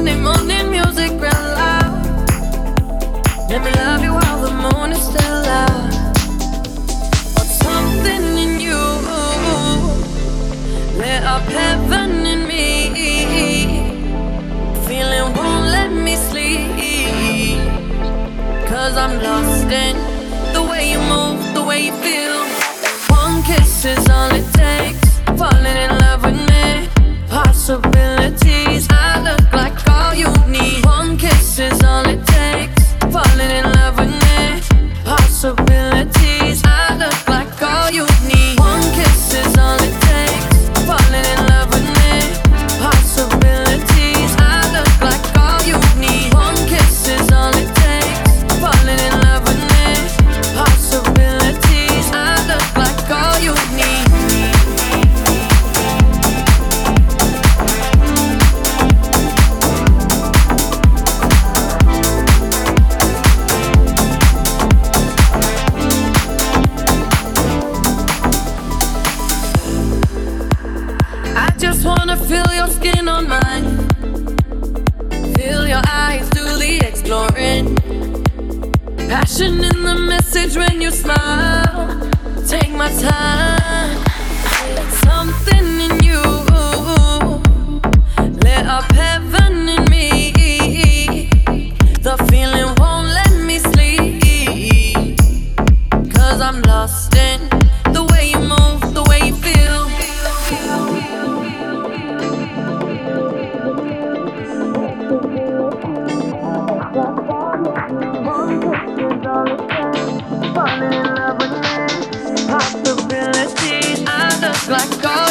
Sunday morning music real loud. Let me love you while the moon is still out. But something in you lit up heaven in me. Feeling won't let me sleep. Cause I'm lost in the way you move, the way you feel. One kiss is all it takes. Falling in love with me. Possibilities. I just wanna feel your skin on mine. Feel your eyes the exploring. Passion in the message when you smile. Take my time. Something in you lit up heaven in me. The feeling won't let me sleep. Cause I'm lost in